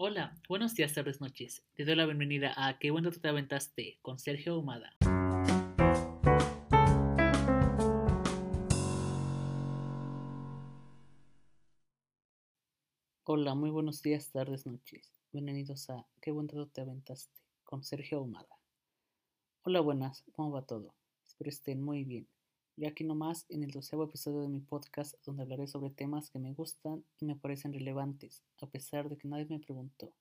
Hola, buenos días, tardes, noches. Te doy la bienvenida a Qué bueno te aventaste con Sergio Humada. Hola, muy buenos días, tardes, noches. Bienvenidos a Qué bueno te aventaste con Sergio Humada. Hola, buenas, ¿cómo va todo? Espero estén muy bien. Y aquí nomás en el doceavo episodio de mi podcast donde hablaré sobre temas que me gustan y me parecen relevantes, a pesar de que nadie me preguntó.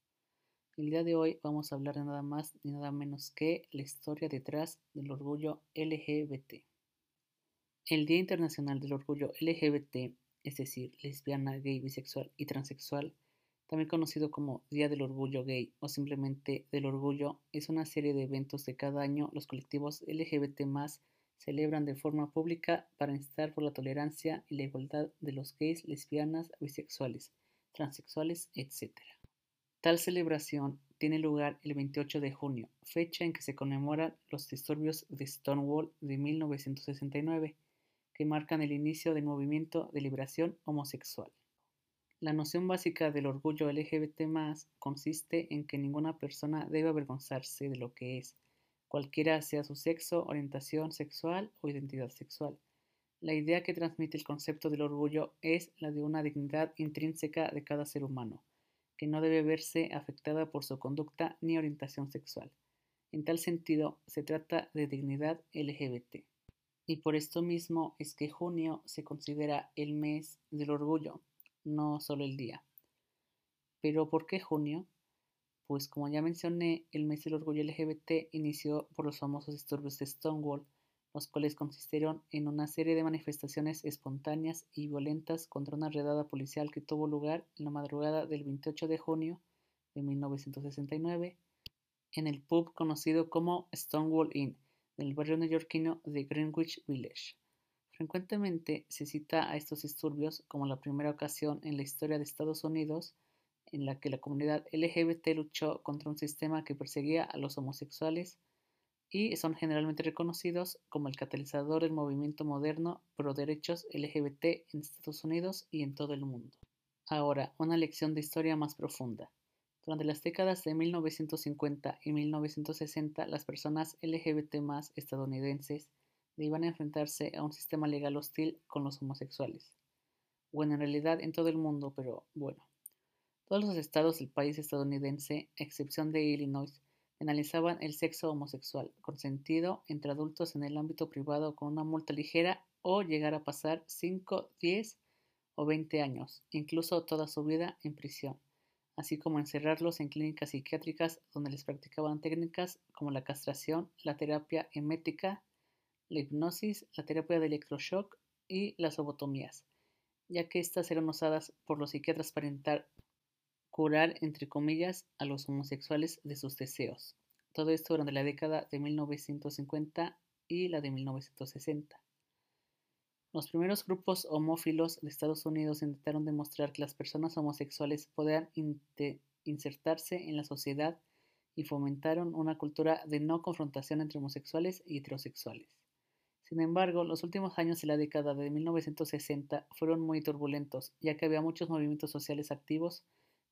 El día de hoy vamos a hablar de nada más ni nada menos que la historia detrás del orgullo LGBT. El Día Internacional del Orgullo LGBT, es decir, lesbiana, gay, bisexual y transexual, también conocido como Día del Orgullo Gay o simplemente del Orgullo, es una serie de eventos de cada año los colectivos LGBT celebran de forma pública para instar por la tolerancia y la igualdad de los gays, lesbianas, bisexuales, transexuales, etc. Tal celebración tiene lugar el 28 de junio, fecha en que se conmemoran los disturbios de Stonewall de 1969, que marcan el inicio del movimiento de liberación homosexual. La noción básica del orgullo LGBT consiste en que ninguna persona debe avergonzarse de lo que es, cualquiera sea su sexo, orientación sexual o identidad sexual. La idea que transmite el concepto del orgullo es la de una dignidad intrínseca de cada ser humano, que no debe verse afectada por su conducta ni orientación sexual. En tal sentido, se trata de dignidad LGBT. Y por esto mismo es que junio se considera el mes del orgullo, no solo el día. Pero ¿por qué junio? Pues como ya mencioné, el mes del orgullo LGBT inició por los famosos disturbios de Stonewall, los cuales consistieron en una serie de manifestaciones espontáneas y violentas contra una redada policial que tuvo lugar en la madrugada del 28 de junio de 1969 en el pub conocido como Stonewall Inn, del barrio neoyorquino de Greenwich Village. Frecuentemente se cita a estos disturbios como la primera ocasión en la historia de Estados Unidos en la que la comunidad LGBT luchó contra un sistema que perseguía a los homosexuales y son generalmente reconocidos como el catalizador del movimiento moderno pro derechos LGBT en Estados Unidos y en todo el mundo. Ahora, una lección de historia más profunda. Durante las décadas de 1950 y 1960, las personas LGBT estadounidenses iban a enfrentarse a un sistema legal hostil con los homosexuales. Bueno, en realidad en todo el mundo, pero bueno. Todos los estados del país estadounidense, a excepción de Illinois, penalizaban el sexo homosexual, consentido entre adultos en el ámbito privado con una multa ligera o llegar a pasar 5, 10 o 20 años, incluso toda su vida en prisión, así como encerrarlos en clínicas psiquiátricas donde les practicaban técnicas como la castración, la terapia emética, la hipnosis, la terapia de electroshock y las lobotomías, ya que éstas eran usadas por los psiquiatras para curar, entre comillas, a los homosexuales de sus deseos. Todo esto durante la década de 1950 y la de 1960. Los primeros grupos homófilos de Estados Unidos intentaron demostrar que las personas homosexuales podían insertarse en la sociedad y fomentaron una cultura de no confrontación entre homosexuales y heterosexuales. Sin embargo, los últimos años de la década de 1960 fueron muy turbulentos, ya que había muchos movimientos sociales activos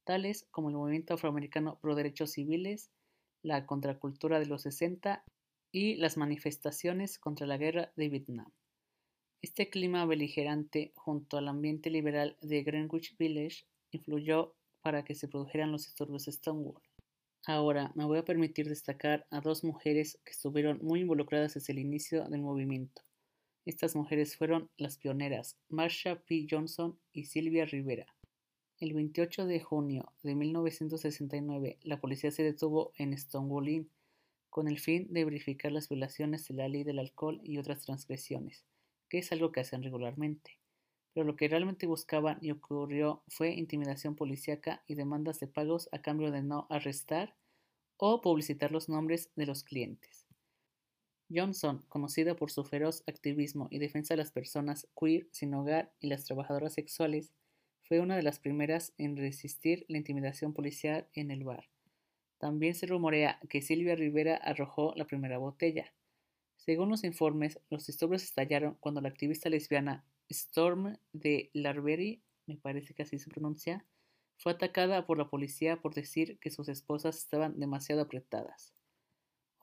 tales como el movimiento afroamericano pro derechos civiles, la contracultura de los 60 y las manifestaciones contra la guerra de Vietnam. Este clima beligerante, junto al ambiente liberal de Greenwich Village, influyó para que se produjeran los disturbios de Stonewall. Ahora me voy a permitir destacar a dos mujeres que estuvieron muy involucradas desde el inicio del movimiento. Estas mujeres fueron las pioneras Marsha P. Johnson y Sylvia Rivera. El 28 de junio de 1969, la policía se detuvo en Stonewall Inn con el fin de verificar las violaciones de la ley del alcohol y otras transgresiones, que es algo que hacen regularmente. Pero lo que realmente buscaban y ocurrió fue intimidación policíaca y demandas de pagos a cambio de no arrestar o publicitar los nombres de los clientes. Johnson, conocida por su feroz activismo y defensa de las personas queer sin hogar y las trabajadoras sexuales, fue una de las primeras en resistir la intimidación policial en el bar. También se rumorea que Silvia Rivera arrojó la primera botella. Según los informes, los disturbios estallaron cuando la activista lesbiana Storm de Larberry, me parece que así se pronuncia, fue atacada por la policía por decir que sus esposas estaban demasiado apretadas.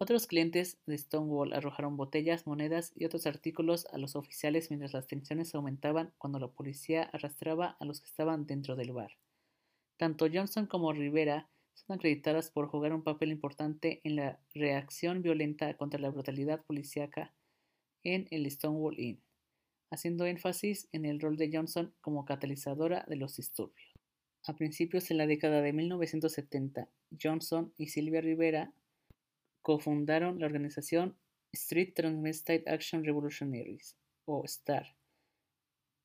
Otros clientes de Stonewall arrojaron botellas, monedas y otros artículos a los oficiales mientras las tensiones aumentaban cuando la policía arrastraba a los que estaban dentro del bar. Tanto Johnson como Rivera son acreditadas por jugar un papel importante en la reacción violenta contra la brutalidad policíaca en el Stonewall Inn, haciendo énfasis en el rol de Johnson como catalizadora de los disturbios. A principios de la década de 1970, Johnson y Silvia Rivera cofundaron la organización Street Transvestite Action Revolutionaries, o STAR,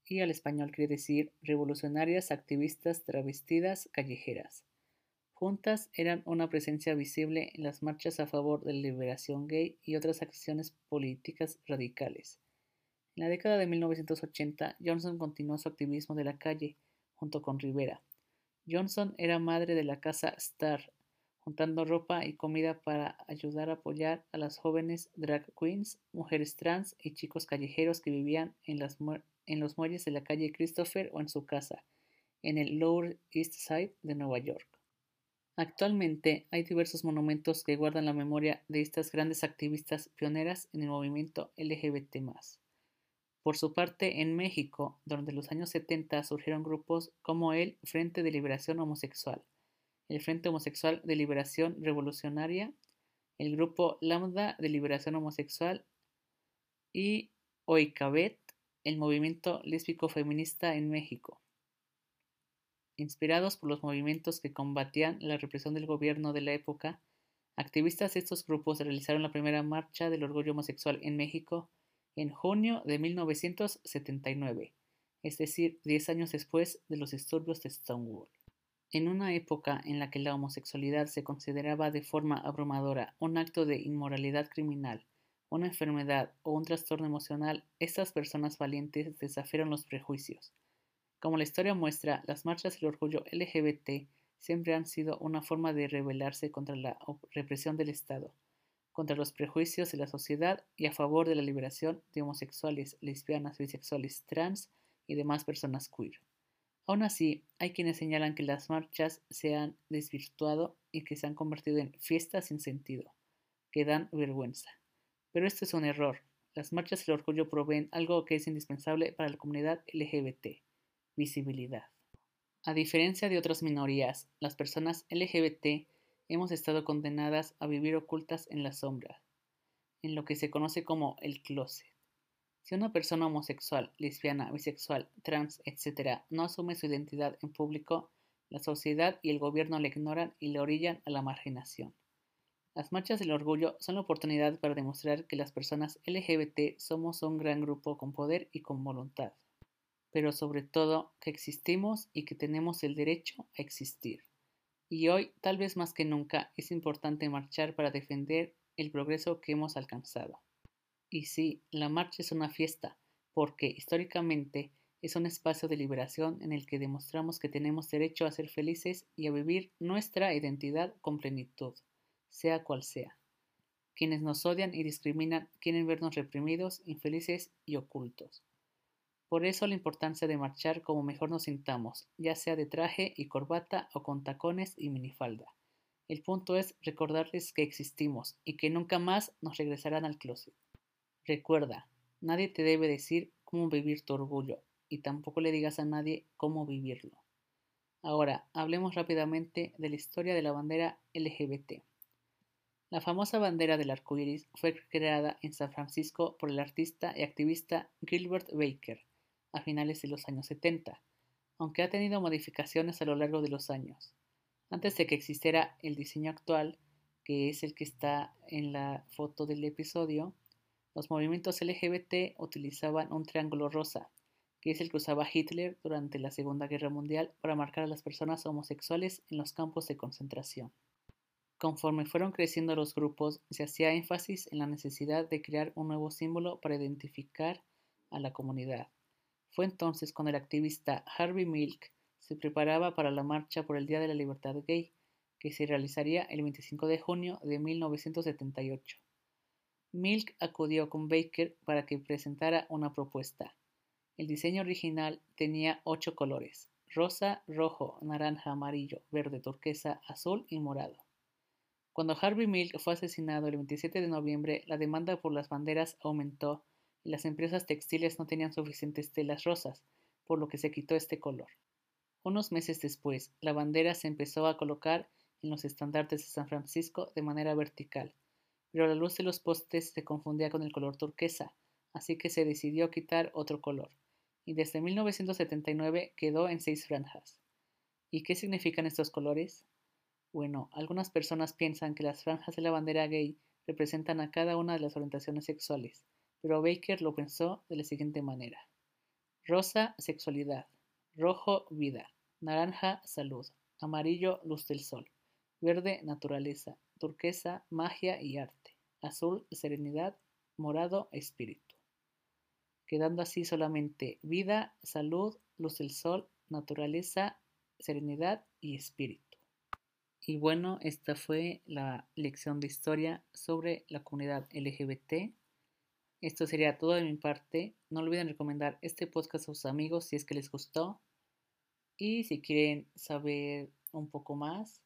y al español quiere decir Revolucionarias Activistas Travestidas Callejeras. Juntas eran una presencia visible en las marchas a favor de la liberación gay y otras acciones políticas radicales. En la década de 1980, Johnson continuó su activismo de la calle junto con Rivera. Johnson era madre de la casa Star, juntando ropa y comida para ayudar a apoyar a las jóvenes drag queens, mujeres trans y chicos callejeros que vivían en, en los muelles de la calle Christopher o en su casa, en el Lower East Side de Nueva York. Actualmente hay diversos monumentos que guardan la memoria de estas grandes activistas pioneras en el movimiento LGBT. Por su parte, en México, durante los años 70 surgieron grupos como el Frente de Liberación Homosexual, el Frente Homosexual de Liberación Revolucionaria, el Grupo Lambda de Liberación Homosexual y OICABET, el movimiento lésbico feminista en México. Inspirados por los movimientos que combatían la represión del gobierno de la época, activistas de estos grupos realizaron la primera marcha del orgullo homosexual en México en junio de 1979, es decir, diez años después de los disturbios de Stonewall. En una época en la que la homosexualidad se consideraba de forma abrumadora un acto de inmoralidad criminal, una enfermedad o un trastorno emocional, estas personas valientes desafiaron los prejuicios, como la historia muestra, las marchas del orgullo LGBT siempre han sido una forma de rebelarse contra la represión del Estado, contra los prejuicios de la sociedad y a favor de la liberación de homosexuales, lesbianas, bisexuales, trans y demás personas queer. Aún así, hay quienes señalan que las marchas se han desvirtuado y que se han convertido en fiestas sin sentido, que dan vergüenza. Pero esto es un error. Las marchas del orgullo proveen algo que es indispensable para la comunidad LGBT, visibilidad. A diferencia de otras minorías, las personas LGBT hemos estado condenadas a vivir ocultas en la sombra, en lo que se conoce como el closet. Si una persona homosexual, lesbiana, bisexual, trans, etc., no asume su identidad en público, la sociedad y el gobierno le ignoran y le orillan a la marginación. Las marchas del orgullo son la oportunidad para demostrar que las personas LGBT somos un gran grupo con poder y con voluntad pero sobre todo que existimos y que tenemos el derecho a existir. Y hoy, tal vez más que nunca, es importante marchar para defender el progreso que hemos alcanzado. Y sí, la marcha es una fiesta, porque históricamente es un espacio de liberación en el que demostramos que tenemos derecho a ser felices y a vivir nuestra identidad con plenitud, sea cual sea. Quienes nos odian y discriminan quieren vernos reprimidos, infelices y ocultos. Por eso la importancia de marchar como mejor nos sintamos, ya sea de traje y corbata o con tacones y minifalda. El punto es recordarles que existimos y que nunca más nos regresarán al closet. Recuerda, nadie te debe decir cómo vivir tu orgullo y tampoco le digas a nadie cómo vivirlo. Ahora, hablemos rápidamente de la historia de la bandera LGBT. La famosa bandera del arco iris fue creada en San Francisco por el artista y activista Gilbert Baker a finales de los años 70, aunque ha tenido modificaciones a lo largo de los años. Antes de que existiera el diseño actual, que es el que está en la foto del episodio, los movimientos LGBT utilizaban un triángulo rosa, que es el que usaba Hitler durante la Segunda Guerra Mundial para marcar a las personas homosexuales en los campos de concentración. Conforme fueron creciendo los grupos, se hacía énfasis en la necesidad de crear un nuevo símbolo para identificar a la comunidad. Fue entonces cuando el activista Harvey Milk se preparaba para la marcha por el Día de la Libertad Gay, que se realizaría el 25 de junio de 1978. Milk acudió con Baker para que presentara una propuesta. El diseño original tenía ocho colores, rosa, rojo, naranja, amarillo, verde, turquesa, azul y morado. Cuando Harvey Milk fue asesinado el 27 de noviembre, la demanda por las banderas aumentó y las empresas textiles no tenían suficientes telas rosas, por lo que se quitó este color. Unos meses después, la bandera se empezó a colocar en los estandartes de San Francisco de manera vertical, pero la luz de los postes se confundía con el color turquesa, así que se decidió quitar otro color, y desde 1979 quedó en seis franjas. ¿Y qué significan estos colores? Bueno, algunas personas piensan que las franjas de la bandera gay representan a cada una de las orientaciones sexuales, pero Baker lo pensó de la siguiente manera. Rosa, sexualidad. Rojo, vida. Naranja, salud. Amarillo, luz del sol. Verde, naturaleza. Turquesa, magia y arte. Azul, serenidad. Morado, espíritu. Quedando así solamente vida, salud, luz del sol, naturaleza, serenidad y espíritu. Y bueno, esta fue la lección de historia sobre la comunidad LGBT. Esto sería todo de mi parte. No olviden recomendar este podcast a sus amigos si es que les gustó. Y si quieren saber un poco más,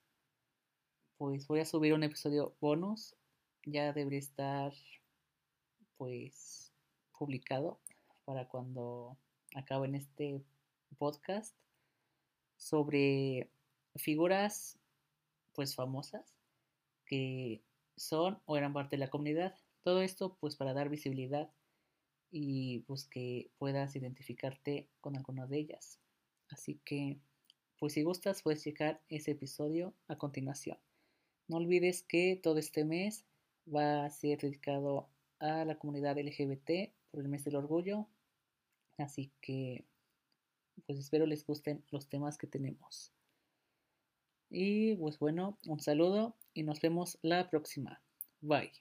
pues voy a subir un episodio bonus. Ya debería estar pues publicado para cuando acaben este podcast sobre figuras pues famosas que son o eran parte de la comunidad. Todo esto pues para dar visibilidad y pues que puedas identificarte con alguna de ellas. Así que pues si gustas puedes checar ese episodio a continuación. No olvides que todo este mes va a ser dedicado a la comunidad LGBT por el mes del orgullo. Así que pues espero les gusten los temas que tenemos. Y pues bueno, un saludo y nos vemos la próxima. Bye.